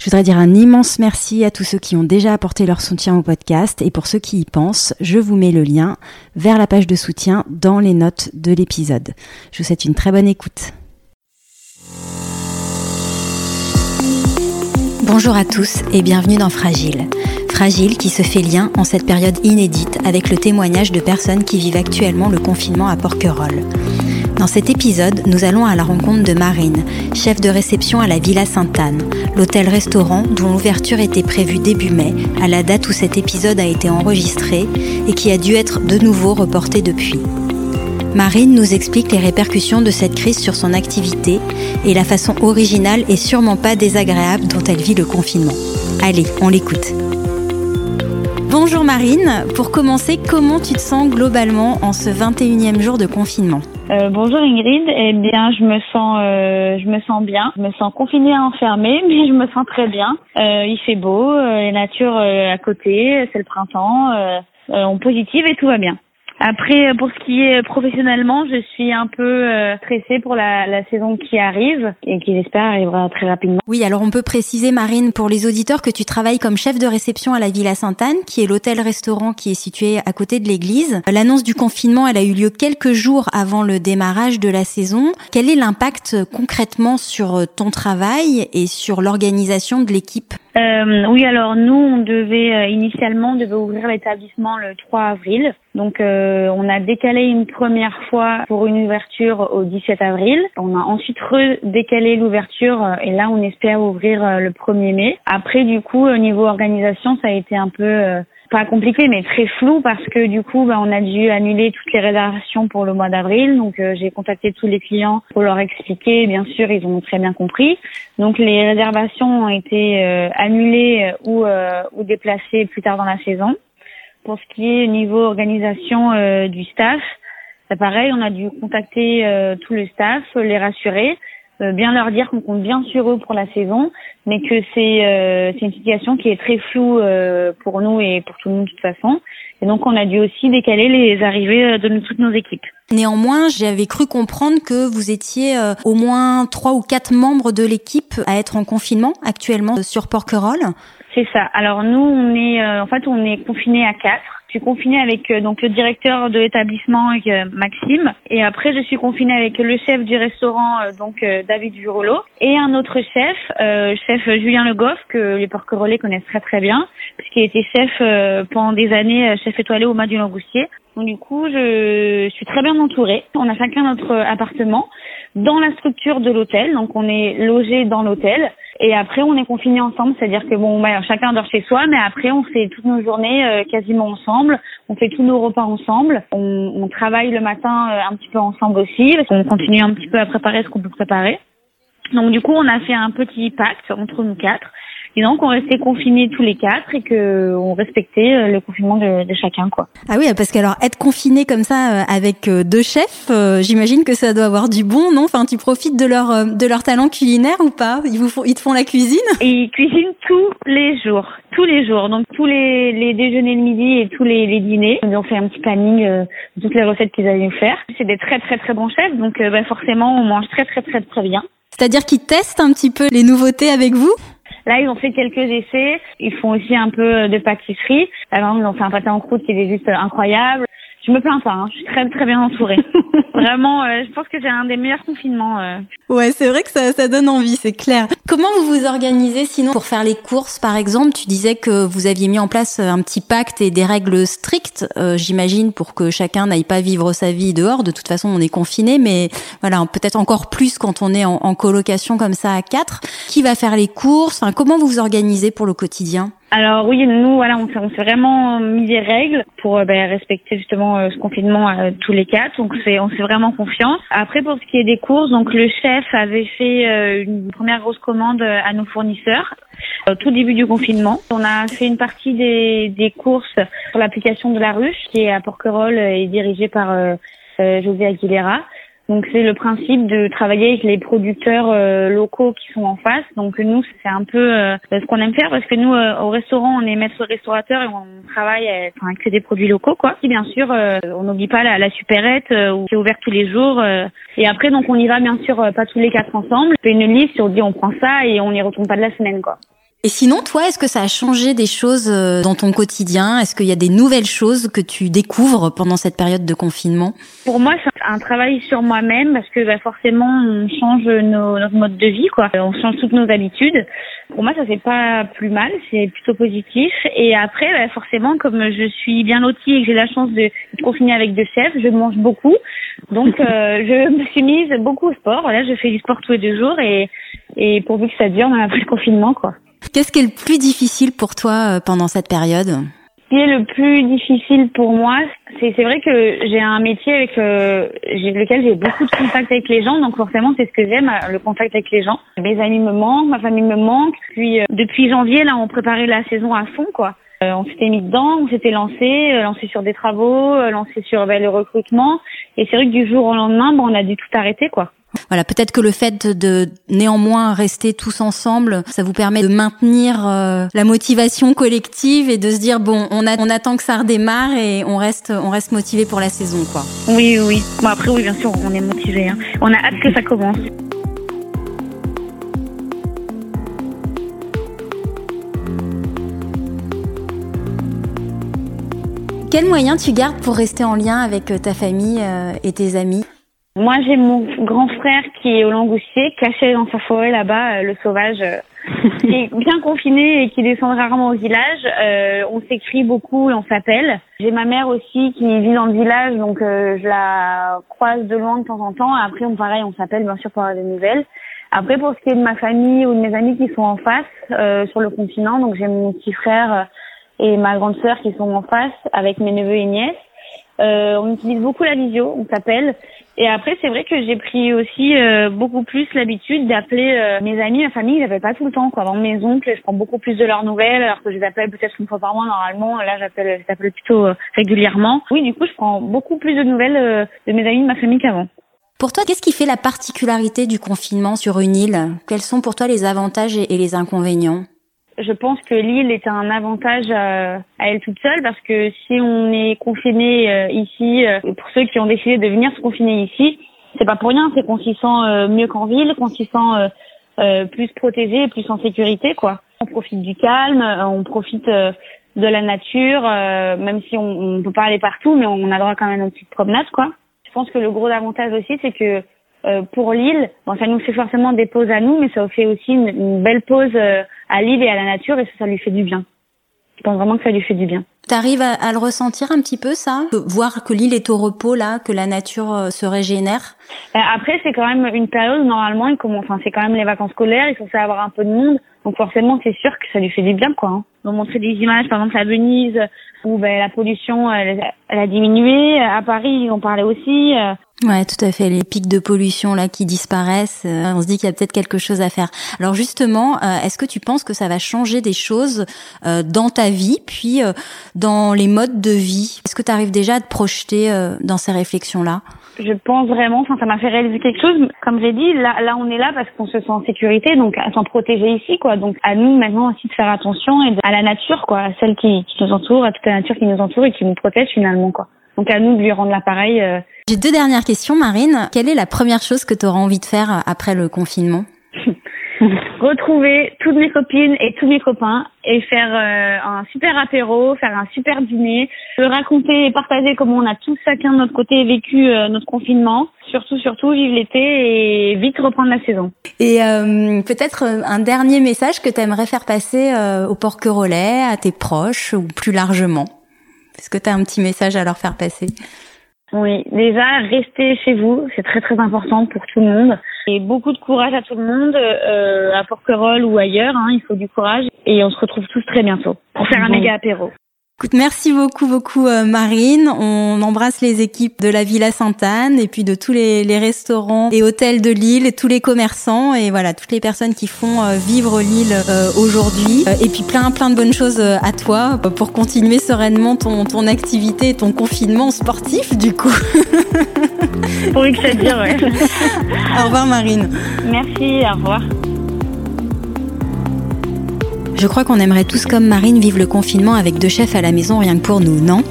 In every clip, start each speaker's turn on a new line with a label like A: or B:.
A: Je voudrais dire un immense merci à tous ceux qui ont déjà apporté leur soutien au podcast et pour ceux qui y pensent, je vous mets le lien vers la page de soutien dans les notes de l'épisode. Je vous souhaite une très bonne écoute. Bonjour à tous et bienvenue dans Fragile. Fragile qui se fait lien en cette période inédite avec le témoignage de personnes qui vivent actuellement le confinement à Porquerolles. Dans cet épisode, nous allons à la rencontre de Marine, chef de réception à la Villa Sainte-Anne, l'hôtel-restaurant dont l'ouverture était prévue début mai, à la date où cet épisode a été enregistré et qui a dû être de nouveau reporté depuis. Marine nous explique les répercussions de cette crise sur son activité et la façon originale et sûrement pas désagréable dont elle vit le confinement. Allez, on l'écoute. Bonjour Marine, pour commencer, comment tu te sens globalement en ce 21e jour de confinement?
B: Euh, bonjour Ingrid. Eh bien, je me sens, euh, je me sens bien. Je me sens confinée, enfermée, mais je me sens très bien. Euh, il fait beau, la nature à côté, c'est le printemps. on positive et tout va bien. Après, euh, pour ce qui est professionnellement, je suis un peu euh, stressée pour la, la, saison qui arrive et qui j'espère arrivera très rapidement.
A: Oui, alors on peut préciser, Marine, pour les auditeurs, que tu travailles comme chef de réception à la Villa Sainte-Anne, qui est l'hôtel-restaurant qui est situé à côté de l'église. L'annonce du confinement, elle a eu lieu quelques jours avant le démarrage de la saison. Quel est l'impact concrètement sur ton travail et sur l'organisation de l'équipe?
B: Euh, Oui, alors nous, on devait euh, initialement devait ouvrir l'établissement le 3 avril. Donc euh, on a décalé une première fois pour une ouverture au 17 avril. On a ensuite redécalé l'ouverture euh, et là on espère ouvrir euh, le 1er mai. Après du coup au niveau organisation ça a été un peu pas compliqué mais très flou parce que du coup bah, on a dû annuler toutes les réservations pour le mois d'avril. Donc j'ai contacté tous les clients pour leur expliquer. Bien sûr ils ont très bien compris. Donc les réservations ont été annulées ou, ou déplacées plus tard dans la saison. Pour ce qui est niveau organisation euh, du staff, c'est pareil, on a dû contacter euh, tout le staff, les rassurer, euh, bien leur dire qu'on compte bien sur eux pour la saison, mais que c'est c'est une situation qui est très floue pour nous et pour tout le monde de toute façon. Et donc on a dû aussi décaler les arrivées de toutes nos équipes.
A: Néanmoins, j'avais cru comprendre que vous étiez au moins trois ou quatre membres de l'équipe à être en confinement actuellement sur Porquerolles.
B: C'est ça. Alors nous, on est, euh, en fait, on est confiné à quatre. Je suis confinée avec euh, donc le directeur de l'établissement euh, Maxime et après je suis confinée avec le chef du restaurant donc David Jurolo et un autre chef, chef Julien Le Goff que les porquerolais connaissent très très bien puisqu'il était chef pendant des années chef étoilé au Mas du Langoustier. Donc du coup, je suis très bien entourée. On a chacun notre appartement dans la structure de l'hôtel, donc on est logé dans l'hôtel. Et après, on est confinés ensemble, c'est-à-dire que bon, bah, chacun dort chez soi, mais après, on fait toutes nos journées euh, quasiment ensemble. On fait tous nos repas ensemble. On, on travaille le matin euh, un petit peu ensemble aussi, parce qu'on continue un petit peu à préparer ce qu'on peut préparer. Donc du coup, on a fait un petit pacte entre nous quatre et donc on restait confinés tous les quatre et que on respectait euh, le confinement de, de, chacun quoi.
A: Ah oui, parce qu'alors être confiné comme ça euh, avec euh, deux chefs, j'imagine que ça doit avoir du bon, non? Enfin, tu profites de leur de leur talent culinaire ou pas? Ils vous font, ils te font la cuisine?
B: Et ils cuisinent tous les jours, tous les jours. Donc tous les, les déjeuners de midi et tous les, les dîners. Ils ont fait un petit planning de toutes les recettes qu'ils allaient nous faire. C'est des très très très bons chefs, donc bah, forcément on mange très très très très bien.
A: C'est-à-dire qu'ils testent un petit peu les nouveautés avec vous?
B: Là, ils ont fait quelques essais. Ils font aussi un peu de pâtisserie. Par exemple, ils ont fait un pâté en croûte qui est juste incroyable. Je me plains pas, hein. je suis très très bien entourée. Vraiment, euh, je pense que j'ai un des meilleurs confinements. Euh.
A: Ouais, c'est vrai que ça, ça donne envie, c'est clair. Comment vous vous organisez sinon pour faire les courses, par exemple? Tu disais que vous aviez mis en place un petit pacte et des règles strictes, euh, j'imagine, pour que chacun n'aille pas vivre sa vie dehors. De toute façon, on est confiné, mais voilà, peut-être encore plus quand on est en, en, colocation comme ça à quatre. Qui va faire les courses? Enfin, Comment vous vous organisez pour le quotidien?
B: Alors oui, nous voilà, on s'est vraiment mis des règles pour euh, ben, respecter justement euh, ce confinement à tous les quatre. Donc c'est on s'est vraiment confiance. Après pour ce qui est des courses, donc le chef avait fait euh, une première grosse commande à nos fournisseurs au tout début du confinement. On a fait une partie des, des courses sur l'application de la ruche qui est à Porquerolles et dirigée par José Aguilera. Donc c'est le principe de travailler avec les producteurs euh, locaux qui sont en face. Donc nous c'est un peu euh, ce qu'on aime faire parce que nous euh, au restaurant on est maître restaurateur et on travaille avec des produits locaux quoi. Et bien sûr on n'oublie pas la, la supérette qui est ouverte tous les jours. et après donc on y va bien sûr pas tous les quatre ensemble. On fait une liste, on dit on prend ça et on n'y retourne pas de la semaine quoi.
A: Et sinon, toi, est-ce que ça a changé des choses euh, dans ton quotidien? Est-ce qu'il y a des nouvelles choses que tu découvres pendant cette période de confinement?
B: Pour moi, c'est un travail sur moi-même parce que bah, forcément, on change nos, notre mode de vie, quoi. On change toutes nos habitudes. Pour moi, ça fait pas plus mal, c'est plutôt positif. Et après, bah, forcément, comme je suis bien lotie et que j'ai la chance de, confiner avec deux chefs, je mange beaucoup. Donc, euh, je me suis mise beaucoup au sport. Voilà, je fais du sport tous les deux jours et, et pourvu que ça dure, on a pris le confinement, quoi.
A: Qu'est-ce qui est le plus difficile pour toi euh, pendant cette période?
B: Ce qui est le plus difficile pour moi, c'est c'est vrai que j'ai un métier avec euh, lequel j'ai beaucoup de contact avec les gens, donc forcément c'est ce que j'aime, le contact avec les gens. Mes amis me manquent, ma famille me manque. Puis euh, depuis janvier là, on préparait la saison à fond quoi. on s'était mis dedans, on s'était lancé, lancé sur des travaux, lancé sur ben, le recrutement. Et c'est vrai que du jour au lendemain, ben, on a dû tout arrêter quoi.
A: Voilà, peut-être que le fait de, néanmoins rester tous ensemble, ça vous permet de maintenir euh, la motivation collective et de se dire bon, on, on attend que ça redémarre et on reste, on reste motivé pour la saison, quoi.
B: Oui, oui. Bon après, oui, bien sûr, on est motivé. Hein. On a hâte que ça commence.
A: Quels moyens tu gardes pour rester en lien avec euh, ta famille euh, et tes amis?
B: Moi, j'ai mon grand frère qui est au Langoustier, caché dans sa forêt là-bas, euh, le sauvage, euh, qui est bien confiné et qui descend rarement au village. Euh, on s'écrit beaucoup et on s'appelle. J'ai ma mère aussi qui vit dans le village, donc je la croise de loin de temps en temps. Après, on pareil, on s'appelle bien sûr pour avoir des nouvelles. Après, pour ce qui est de ma famille ou de mes amis qui sont en face sur le continent, donc j'ai mon petit frère et ma grande sœur qui sont en face avec mes neveux et nièces. Euh, on utilise beaucoup la visio, on s'appelle. Et après, c'est vrai que j'ai pris aussi euh, beaucoup plus l'habitude d'appeler euh, mes amis, ma famille. J'appelle pas tout le temps. Quoi. Avant mes oncles, je prends beaucoup plus de leurs nouvelles, alors que je les appelle peut-être une fois par mois normalement. Là, j'appelle, j'appelle plutôt régulièrement. Oui, du coup, je prends beaucoup plus de nouvelles de mes amis, de ma famille qu'avant.
A: Pour toi, qu'est-ce qui fait la particularité du confinement sur une île? Quels sont pour toi les avantages et les inconvénients?
B: Je pense que l'île est un avantage euh, à elle toute seule parce que si on est confiné euh, ici, euh, pour ceux qui ont décidé de venir se confiner ici, c'est pas pour rien, c'est qu'on s'y sent mieux qu'en ville, qu'on s'y sent plus protégé, plus en sécurité, quoi. On profite du calme, on profite de la nature, même si on, ne peut pas aller partout, mais on a droit quand même à une petite promenade, quoi. Je pense que le gros avantage aussi, c'est que euh, pour l'île, bon, ça nous fait forcément des pauses à nous, mais ça fait aussi une, belle pause euh, à l'île et à la nature, et ça, ça lui fait du bien. Je pense vraiment que ça lui fait du bien.
A: T'arrives à, à le ressentir un petit peu ça? Voir que l'île est au repos là, que la nature euh, se régénère?
B: Après, c'est quand même une période normalement, il commence, enfin, c'est quand même les vacances scolaires, il faut avoir un peu de monde, donc forcément, c'est sûr que ça lui fait du bien, quoi. Hein. On montrer des images, par exemple à Venise, où ben, la pollution, elle, elle, a diminué. À Paris, on parlait aussi.
A: Ouais, tout à fait. Les pics de pollution là qui disparaissent, euh, on se dit qu'il y a peut-être quelque chose à faire. Alors justement, euh, est-ce que tu penses que ça va changer des choses euh, dans ta vie, puis dans les modes de vie? Est-ce que tu arrives déjà à te projeter dans ces réflexions-là?
B: Je pense vraiment. Ça m'a fait réaliser quelque chose. Comme j'ai dit, là, là, on est là parce qu'on se sent en sécurité, donc à s'en protéger ici, quoi. Donc à nous maintenant aussi de faire attention et à la nature, quoi, à celle qui, qui nous entoure, à toute la nature qui nous entoure et qui nous protège finalement, quoi. Donc à nous de lui rendre l'appareil
A: j'ai deux dernières questions, Marine. Quelle est la première chose que tu auras envie de faire après le confinement?
B: Retrouver toutes mes copines et tous mes copains et faire euh, un super apéro, faire un super dîner, raconter et partager comment on a tous chacun de notre côté vécu euh, notre confinement. Surtout, surtout, vivre l'été et vite reprendre la saison.
A: Et euh, peut-être un dernier message que tu aimerais faire passer au Porquerolais, à tes proches ou plus largement? Est-ce que tu as un petit message à leur faire passer?
B: Oui, déjà, restez chez vous, c'est très très important pour tout le monde. Et beaucoup de courage à tout le monde, euh, à Porquerolles ou ailleurs. Hein, il faut du courage. Et on se retrouve tous très bientôt pour faire un méga apéro.
A: Écoute, merci beaucoup, beaucoup euh, Marine. On embrasse les équipes de la Villa Sainte-Anne et puis de tous les, les, restaurants et hôtels de Lille, et tous les commerçants et voilà toutes les personnes qui font euh, vivre Lille euh, aujourd'hui. et puis plein, plein de bonnes choses à toi pour continuer sereinement ton, ton activité et ton confinement sportif du coup.
B: Pour que ça dire, ouais.
A: au revoir Marine.
B: Merci, au revoir.
A: Je crois qu'on aimerait tous comme Marine vivre le confinement avec deux chefs à la maison rien que pour nous, non?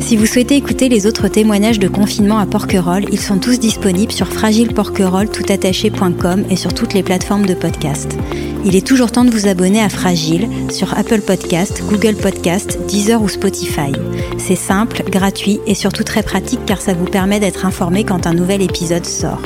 A: Si vous souhaitez écouter les autres témoignages de confinement à Porquerolles, ils sont tous disponibles sur fragileporquerolles.toutattaché.com et sur toutes les plateformes de podcast. Il est toujours temps de vous abonner à Fragile sur Apple Podcast, Google Podcast, Deezer ou Spotify. C'est simple, gratuit et surtout très pratique car ça vous permet d'être informé quand un nouvel épisode sort.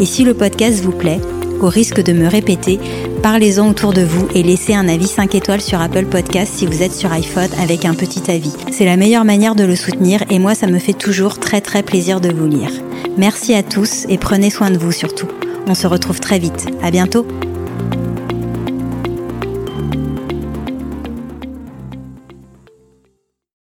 A: Et si le podcast vous plaît, au risque de me répéter, parlez-en autour de vous et laissez un avis 5 étoiles sur Apple Podcast si vous êtes sur iPhone avec un petit avis. C'est la meilleure manière de le soutenir et moi ça me fait toujours très très plaisir de vous lire. Merci à tous et prenez soin de vous surtout. On se retrouve très vite. À bientôt.